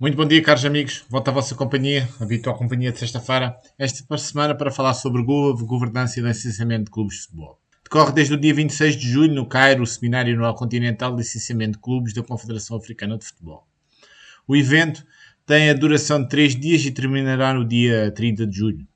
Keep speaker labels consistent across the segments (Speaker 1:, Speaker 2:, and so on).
Speaker 1: Muito bom dia, caros amigos. Volto à vossa companhia, habitual companhia de sexta-feira, esta semana para falar sobre GOV, Governança e Licenciamento de Clubes de Futebol. Decorre desde o dia 26 de julho, no Cairo, o Seminário Anual Continental de Licenciamento de Clubes da Confederação Africana de Futebol. O evento tem a duração de 3 dias e terminará no dia 30 de julho.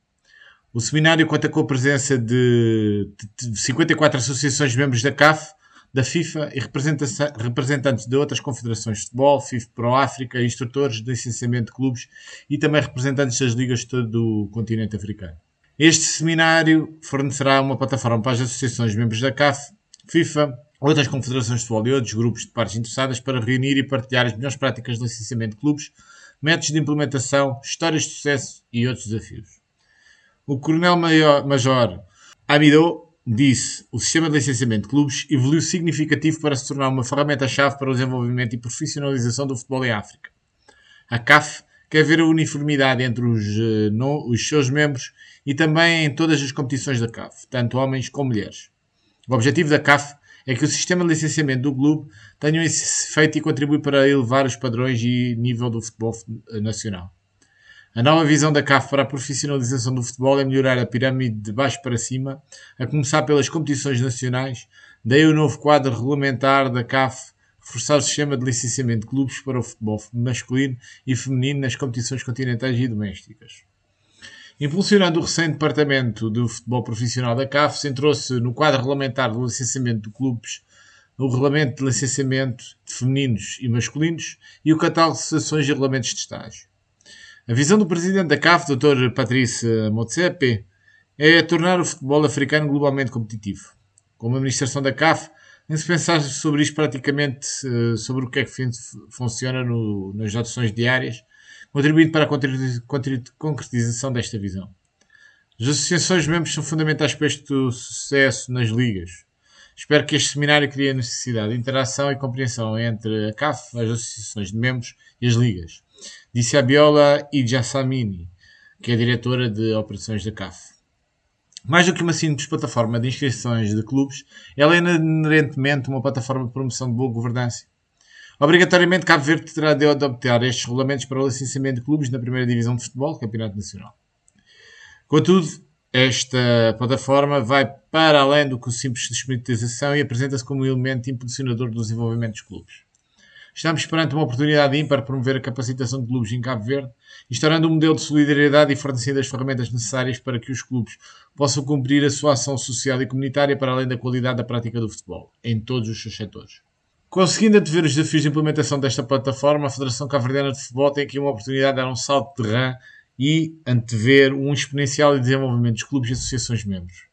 Speaker 1: O seminário conta com a presença de 54 associações membros da CAF, da FIFA e representantes de outras confederações de futebol, FIFA Pro África, instrutores de licenciamento de clubes e também representantes das ligas de todo o continente africano. Este seminário fornecerá uma plataforma para as associações membros da CAF, FIFA, outras confederações de futebol e outros grupos de partes interessadas para reunir e partilhar as melhores práticas de licenciamento de clubes, métodos de implementação, histórias de sucesso e outros desafios. O Coronel Major Amidou disse, o sistema de licenciamento de clubes evoluiu significativo para se tornar uma ferramenta-chave para o desenvolvimento e profissionalização do futebol em África. A CAF quer ver a uniformidade entre os, eh, no, os seus membros e também em todas as competições da CAF, tanto homens como mulheres. O objetivo da CAF é que o sistema de licenciamento do clube tenha esse efeito e contribui para elevar os padrões e nível do futebol nacional. A nova visão da CAF para a profissionalização do futebol é melhorar a pirâmide de baixo para cima, a começar pelas competições nacionais, daí o novo quadro regulamentar da CAF reforçar o sistema de licenciamento de clubes para o futebol masculino e feminino nas competições continentais e domésticas. Impulsionando o recente departamento do futebol profissional da CAF, centrou-se no quadro regulamentar do licenciamento de clubes, o regulamento de licenciamento de femininos e masculinos e o catálogo de sessões e regulamentos de estágio. A visão do presidente da CAF, Dr. Patrice Motsepe, é tornar o futebol africano globalmente competitivo. Como administração da CAF, nem se pensar sobre isto praticamente, eh, sobre o que é que funciona no, nas adoções diárias, contribuindo para a concretização desta visão. As associações membros são fundamentais para este sucesso nas ligas. Espero que este seminário crie a necessidade de interação e compreensão entre a CAF, as associações de membros e as ligas disse a Biola Ijasamini, que é diretora de operações da CAF. Mais do que uma simples plataforma de inscrições de clubes, ela é inerentemente uma plataforma de promoção de boa governança. Obrigatoriamente, Cabo Verde terá de adaptar estes regulamentos para o licenciamento de clubes na primeira divisão de futebol, Campeonato Nacional. Contudo, esta plataforma vai para além do que o simples disponibilização e apresenta-se como um elemento impulsionador do desenvolvimento dos clubes. Estamos perante uma oportunidade ímpar para promover a capacitação de clubes em Cabo Verde, instaurando um modelo de solidariedade e fornecendo as ferramentas necessárias para que os clubes possam cumprir a sua ação social e comunitária para além da qualidade da prática do futebol, em todos os seus setores. Conseguindo antever os desafios de implementação desta plataforma, a Federação Cabo-Verdiana de Futebol tem aqui uma oportunidade de dar um salto de rã e antever um exponencial desenvolvimento dos clubes e associações membros.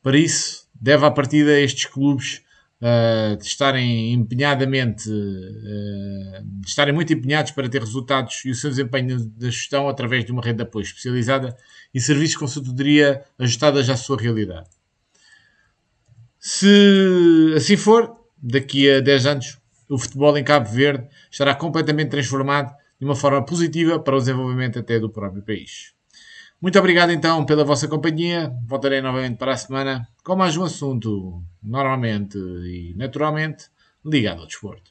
Speaker 1: Para isso, deve à partida estes clubes uh, de estarem empenhadamente, de estarem muito empenhados para ter resultados e o seu desempenho da gestão através de uma rede de apoio especializada e serviços de consultoria ajustadas à sua realidade. Se assim for, daqui a 10 anos, o futebol em Cabo Verde estará completamente transformado de uma forma positiva para o desenvolvimento até do próprio país. Muito obrigado então pela vossa companhia. Voltarei novamente para a semana com mais um assunto, normalmente e naturalmente ligado ao desporto.